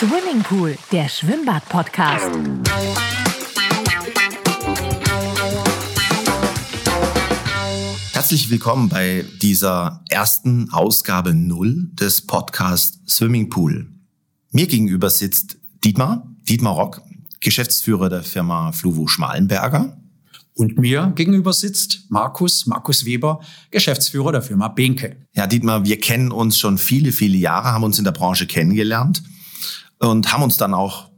Swimmingpool, der Schwimmbad-Podcast. Herzlich willkommen bei dieser ersten Ausgabe Null des Podcasts Swimmingpool. Mir gegenüber sitzt Dietmar, Dietmar Rock, Geschäftsführer der Firma Fluvo Schmalenberger. Und mir gegenüber sitzt Markus, Markus Weber, Geschäftsführer der Firma Benke. Ja, Dietmar, wir kennen uns schon viele, viele Jahre, haben uns in der Branche kennengelernt und haben uns dann auch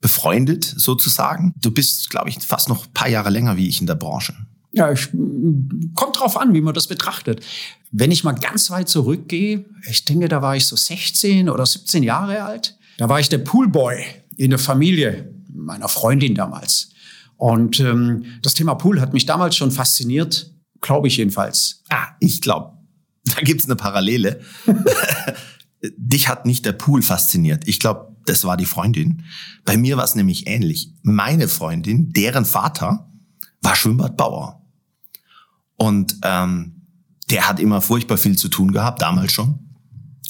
befreundet sozusagen. Du bist, glaube ich, fast noch ein paar Jahre länger wie ich in der Branche. Ja, ich, kommt drauf an, wie man das betrachtet. Wenn ich mal ganz weit zurückgehe, ich denke, da war ich so 16 oder 17 Jahre alt. Da war ich der Poolboy in der Familie meiner Freundin damals. Und ähm, das Thema Pool hat mich damals schon fasziniert, glaube ich jedenfalls. Ah, ich glaube, da gibt's eine Parallele. Dich hat nicht der Pool fasziniert. Ich glaube, das war die Freundin. Bei mir war es nämlich ähnlich. Meine Freundin, deren Vater, war Schwimmbadbauer. Und ähm, der hat immer furchtbar viel zu tun gehabt, damals schon.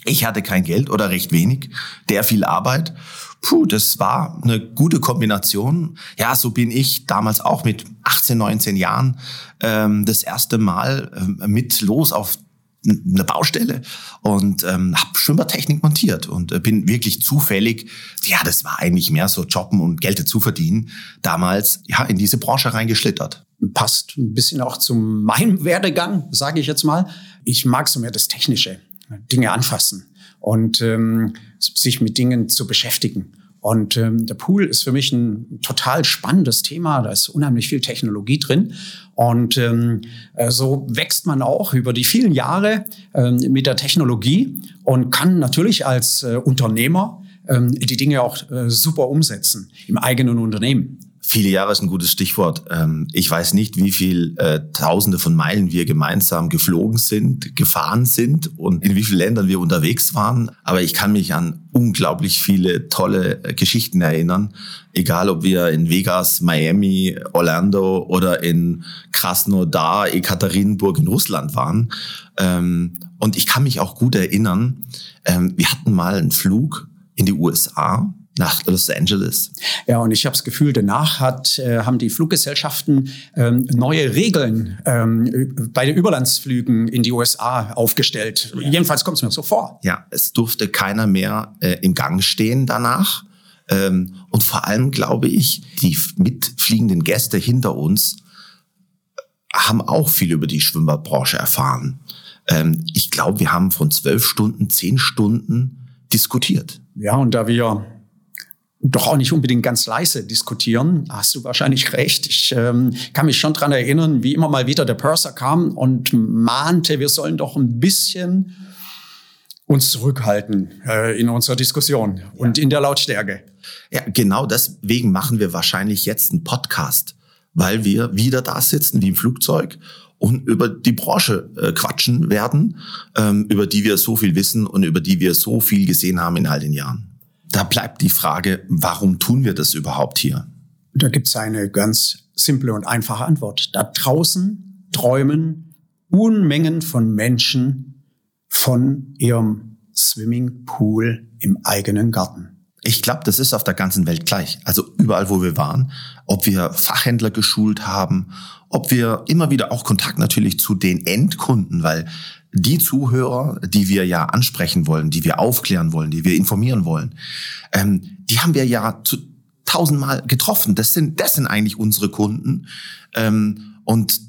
Ich hatte kein Geld oder recht wenig, der viel Arbeit puh, das war eine gute Kombination. Ja, so bin ich damals auch mit 18, 19 Jahren ähm, das erste Mal ähm, mit los auf eine Baustelle und ähm, habe Schwimmertechnik montiert und äh, bin wirklich zufällig, ja, das war eigentlich mehr so Jobben und Geld zu verdienen, damals ja in diese Branche reingeschlittert. Passt ein bisschen auch zu meinem Werdegang, sage ich jetzt mal. Ich mag so mehr das Technische, Dinge anfassen und ähm, sich mit Dingen zu beschäftigen. Und ähm, der Pool ist für mich ein total spannendes Thema. Da ist unheimlich viel Technologie drin. Und ähm, äh, so wächst man auch über die vielen Jahre ähm, mit der Technologie und kann natürlich als äh, Unternehmer ähm, die Dinge auch äh, super umsetzen im eigenen Unternehmen. Viele Jahre ist ein gutes Stichwort. Ähm, ich weiß nicht, wie viel äh, Tausende von Meilen wir gemeinsam geflogen sind, gefahren sind und in wie vielen Ländern wir unterwegs waren. Aber ich kann mich an unglaublich viele tolle äh, Geschichten erinnern. Egal, ob wir in Vegas, Miami, Orlando oder in Krasnodar, Ekaterinburg in Russland waren. Ähm, und ich kann mich auch gut erinnern, ähm, wir hatten mal einen Flug in die USA nach Los Angeles. Ja, und ich habe das Gefühl, danach hat, äh, haben die Fluggesellschaften ähm, neue Regeln ähm, bei den Überlandsflügen in die USA aufgestellt. Ja. Jedenfalls kommt es mir so vor. Ja, es durfte keiner mehr äh, im Gang stehen danach. Ähm, und vor allem glaube ich, die mitfliegenden Gäste hinter uns haben auch viel über die Schwimmbadbranche erfahren. Ähm, ich glaube, wir haben von zwölf Stunden, zehn Stunden diskutiert. Ja, und da wir doch auch nicht unbedingt ganz leise diskutieren. Hast du wahrscheinlich recht. Ich ähm, kann mich schon dran erinnern, wie immer mal wieder der Purser kam und mahnte, wir sollen doch ein bisschen uns zurückhalten äh, in unserer Diskussion ja. und in der Lautstärke. Ja, genau deswegen machen wir wahrscheinlich jetzt einen Podcast, weil wir wieder da sitzen wie im Flugzeug und über die Branche äh, quatschen werden, ähm, über die wir so viel wissen und über die wir so viel gesehen haben in all den Jahren da bleibt die Frage, warum tun wir das überhaupt hier? Da gibt es eine ganz simple und einfache Antwort. Da draußen träumen Unmengen von Menschen von ihrem Swimmingpool im eigenen Garten. Ich glaube, das ist auf der ganzen Welt gleich. Also überall, wo wir waren, ob wir Fachhändler geschult haben, ob wir immer wieder auch Kontakt natürlich zu den Endkunden, weil die Zuhörer, die wir ja ansprechen wollen, die wir aufklären wollen, die wir informieren wollen, ähm, die haben wir ja zu tausendmal getroffen. Das sind, das sind eigentlich unsere Kunden. Ähm, und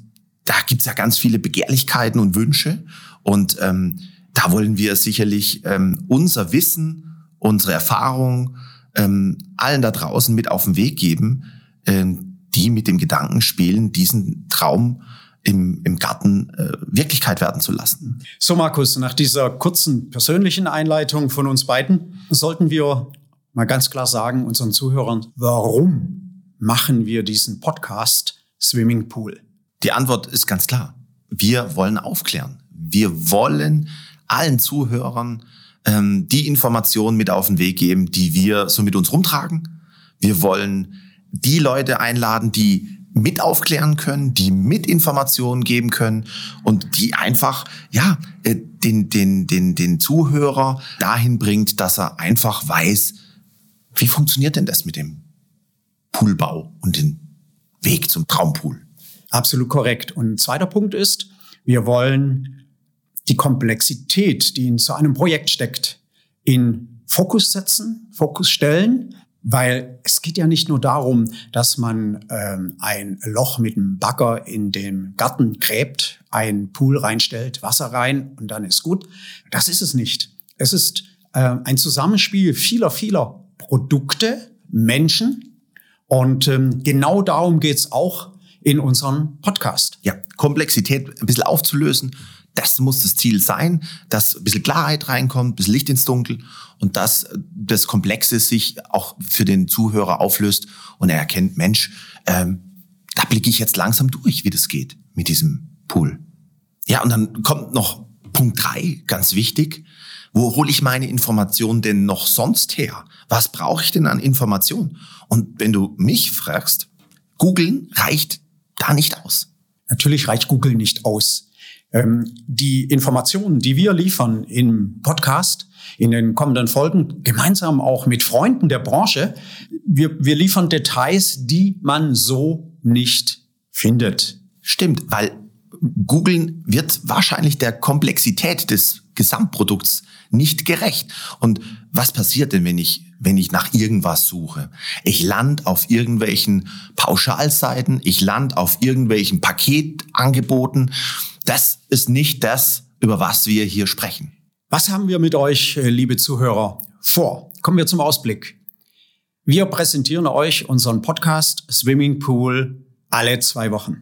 da gibt's ja ganz viele Begehrlichkeiten und Wünsche. Und ähm, da wollen wir sicherlich ähm, unser Wissen, unsere Erfahrung ähm, allen da draußen mit auf den Weg geben, ähm, die mit dem Gedanken spielen, diesen Traum im, im Garten äh, Wirklichkeit werden zu lassen. So, Markus, nach dieser kurzen persönlichen Einleitung von uns beiden sollten wir mal ganz klar sagen unseren Zuhörern, warum machen wir diesen Podcast Swimmingpool? Die Antwort ist ganz klar. Wir wollen aufklären. Wir wollen allen Zuhörern ähm, die Informationen mit auf den Weg geben, die wir so mit uns rumtragen. Wir wollen die Leute einladen, die mit aufklären können, die mit Informationen geben können und die einfach, ja, äh, den, den, den, den Zuhörer dahin bringt, dass er einfach weiß, Wie funktioniert denn das mit dem Poolbau und dem Weg zum Traumpool? Absolut korrekt. Und ein zweiter Punkt ist, wir wollen die Komplexität, die in so einem Projekt steckt, in Fokus setzen, Fokus stellen, weil es geht ja nicht nur darum, dass man ähm, ein Loch mit einem Bagger in den Garten gräbt, ein Pool reinstellt, Wasser rein und dann ist gut. Das ist es nicht. Es ist äh, ein Zusammenspiel vieler, vieler Produkte, Menschen. Und ähm, genau darum geht's auch in unserem Podcast. Ja, Komplexität ein bisschen aufzulösen. Das muss das Ziel sein, dass ein bisschen Klarheit reinkommt, ein bisschen Licht ins Dunkel und dass das Komplexe sich auch für den Zuhörer auflöst und er erkennt, Mensch, ähm, da blicke ich jetzt langsam durch, wie das geht mit diesem Pool. Ja, und dann kommt noch Punkt drei, ganz wichtig. Wo hole ich meine Informationen denn noch sonst her? Was brauche ich denn an Informationen? Und wenn du mich fragst, googeln reicht da nicht aus. Natürlich reicht Google nicht aus. Ähm, die Informationen, die wir liefern im Podcast, in den kommenden Folgen, gemeinsam auch mit Freunden der Branche, wir, wir liefern Details, die man so nicht findet. Stimmt, weil Googlen wird wahrscheinlich der Komplexität des Gesamtprodukts nicht gerecht. Und was passiert denn, wenn ich, wenn ich nach irgendwas suche? Ich land auf irgendwelchen Pauschalseiten, ich land auf irgendwelchen Paketangeboten. Das ist nicht das, über was wir hier sprechen. Was haben wir mit euch, äh, liebe Zuhörer, vor? Kommen wir zum Ausblick. Wir präsentieren euch unseren Podcast Swimming Pool alle zwei Wochen.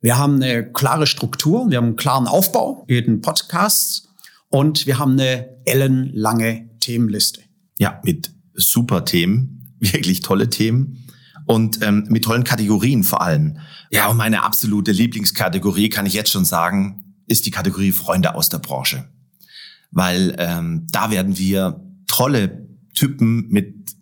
Wir haben eine klare Struktur, wir haben einen klaren Aufbau, jeden Podcast und wir haben eine ellenlange Themenliste. Ja, mit super Themen, wirklich tolle Themen und ähm, mit tollen Kategorien vor allem. Ja, und meine absolute Lieblingskategorie, kann ich jetzt schon sagen, ist die Kategorie Freunde aus der Branche. Weil ähm, da werden wir tolle Typen mit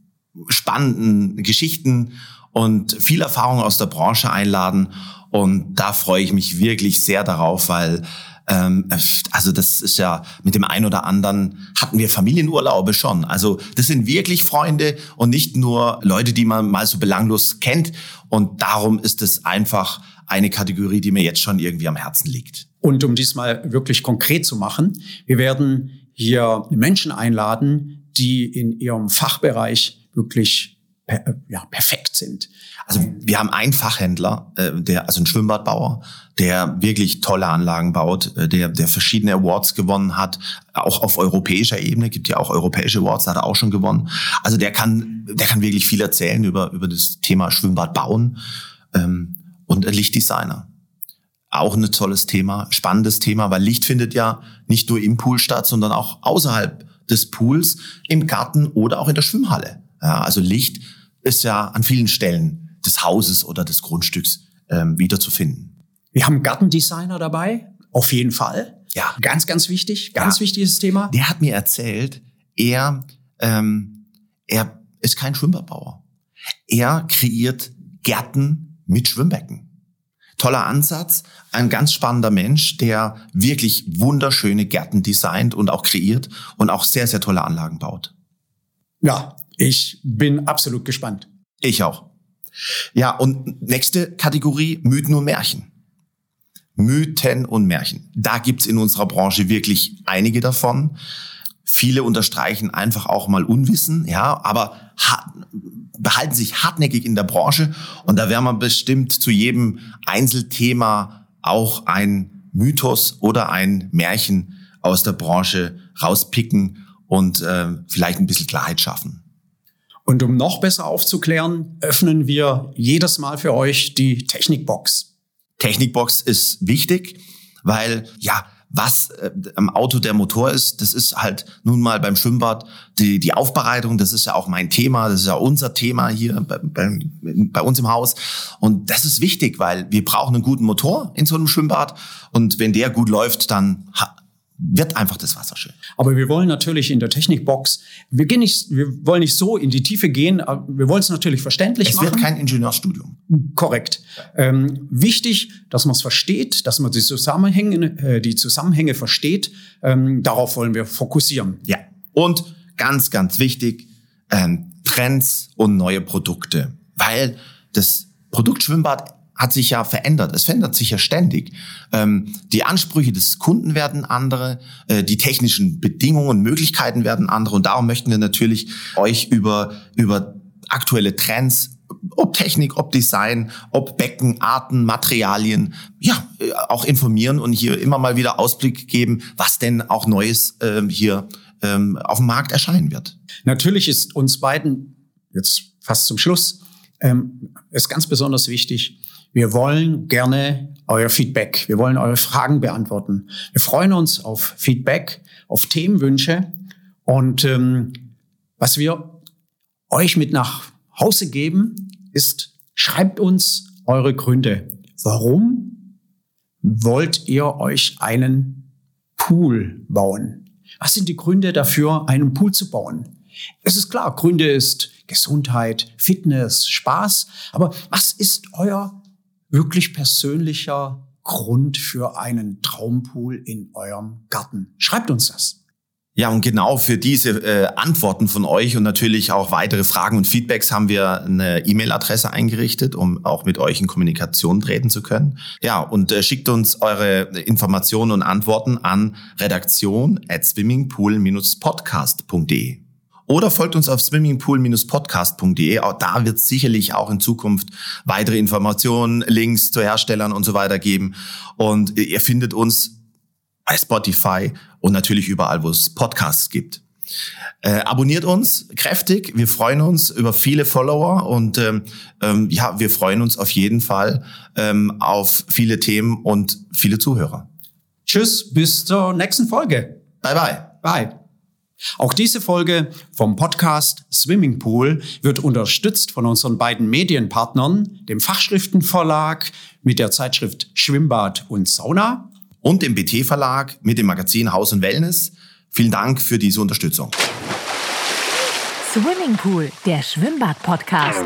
spannenden Geschichten und viel Erfahrung aus der Branche einladen. Und da freue ich mich wirklich sehr darauf, weil ähm, also das ist ja mit dem einen oder anderen hatten wir Familienurlaube schon. Also das sind wirklich Freunde und nicht nur Leute, die man mal so belanglos kennt. Und darum ist es einfach eine Kategorie, die mir jetzt schon irgendwie am Herzen liegt. Und um diesmal wirklich konkret zu machen, wir werden hier Menschen einladen, die in ihrem Fachbereich wirklich per, ja, perfekt sind. Also wir haben einen Fachhändler, äh, der also ein Schwimmbadbauer, der wirklich tolle Anlagen baut, äh, der der verschiedene Awards gewonnen hat, auch auf europäischer Ebene gibt ja auch europäische Awards, hat er auch schon gewonnen. Also der kann der kann wirklich viel erzählen über über das Thema Schwimmbad bauen ähm, und ein Lichtdesigner. Auch ein tolles Thema, spannendes Thema, weil Licht findet ja nicht nur im Pool statt, sondern auch außerhalb des Pools, im Garten oder auch in der Schwimmhalle. Ja, also Licht ist ja an vielen Stellen des Hauses oder des Grundstücks ähm, wiederzufinden. Wir haben Gartendesigner dabei, auf jeden Fall. Ja. Ganz, ganz wichtig, ganz Ja. wichtiges Thema. Der hat mir erzählt, er, ähm, er ist kein Schwimmbadbauer. Er kreiert Gärten mit Schwimmbecken. Toller Ansatz, ein ganz spannender Mensch, der wirklich wunderschöne Gärten designt und auch kreiert und auch sehr, sehr tolle Anlagen baut. Ja, ich bin absolut gespannt. Ich auch. Ja, und nächste Kategorie, Mythen und Märchen. Mythen und Märchen. Da gibt's in unserer Branche wirklich einige davon. Viele unterstreichen einfach auch mal Unwissen, ja, aber ha behalten sich hartnäckig in der Branche. Und da werden wir bestimmt zu jedem Einzelthema auch ein Mythos oder ein Märchen aus der Branche rauspicken und äh, vielleicht ein bisschen Klarheit schaffen. Und um noch besser aufzuklären, öffnen wir jedes Mal für euch die Technikbox. Technikbox ist wichtig, weil ja, was äh, am Auto der Motor ist, das ist halt nun mal beim Schwimmbad die, die Aufbereitung, das ist ja auch mein Thema, das ist ja unser Thema hier bei, bei, bei uns im Haus. Und das ist wichtig, weil wir brauchen einen guten Motor in so einem Schwimmbad. Und wenn der gut läuft, dann wird einfach das Wasser schön. Aber wir wollen natürlich in der Technikbox, wir gehen nicht, wir wollen nicht so in die Tiefe gehen, aber wir wollen es natürlich verständlich Es machen. wird kein Ingenieurstudium. Korrekt. Ähm, wichtig, dass man es versteht, dass man die Zusammenhänge, äh, die Zusammenhänge versteht. Ähm, darauf wollen wir fokussieren. Ja. Und ganz, ganz wichtig, ähm, Trends und neue Produkte. Weil das Produkt Schwimmbad hat sich ja verändert. Es verändert sich ja ständig. Ähm, die Ansprüche des Kunden werden andere, äh, die technischen Bedingungen Möglichkeiten werden andere. Und darum möchten wir natürlich euch über, über aktuelle Trends, ob Technik, ob Design, ob Becken, Arten, Materialien, ja, äh, auch informieren und hier immer mal wieder Ausblick geben, was denn auch Neues ähm, hier ähm, auf dem Markt erscheinen wird. Natürlich ist uns beiden jetzt fast zum Schluss ähm, ist ganz besonders wichtig, wir wollen gerne euer Feedback. Wir wollen eure Fragen beantworten. Wir freuen uns auf Feedback, auf Themenwünsche. Und ähm, was wir euch mit nach Hause geben, ist, schreibt uns eure Gründe. Warum wollt ihr euch einen Pool bauen? Was sind die Gründe dafür, einen Pool zu bauen? Es ist klar, Gründe ist Gesundheit, Fitness, Spaß. Aber was ist euer wirklich persönlicher Grund für einen Traumpool in eurem Garten? Schreibt uns das. Ja, und genau für diese äh, Antworten von euch und natürlich auch weitere Fragen und Feedbacks haben wir eine E-Mail-Adresse eingerichtet, um auch mit euch in Kommunikation treten zu können. Ja, und äh, schickt uns eure Informationen und Antworten an redaktion at swimmingpool-podcast.de. Oder folgt uns auf swimmingpool-podcast.de. Auch da wird es sicherlich auch in Zukunft weitere Informationen, Links zu Herstellern und so weiter geben. Und ihr findet uns bei Spotify und natürlich überall, wo es Podcasts gibt. Äh, abonniert uns kräftig. Wir freuen uns über viele Follower und ähm, ähm, ja, wir freuen uns auf jeden Fall ähm, auf viele Themen und viele Zuhörer. Tschüss, bis zur nächsten Folge. Bye bye. Bye. Auch diese Folge vom Podcast Swimming Pool wird unterstützt von unseren beiden Medienpartnern, dem Fachschriftenverlag mit der Zeitschrift Schwimmbad und Sauna und dem BT Verlag mit dem Magazin Haus und Wellness. Vielen Dank für diese Unterstützung. Swimming Pool, der Schwimmbad-Podcast.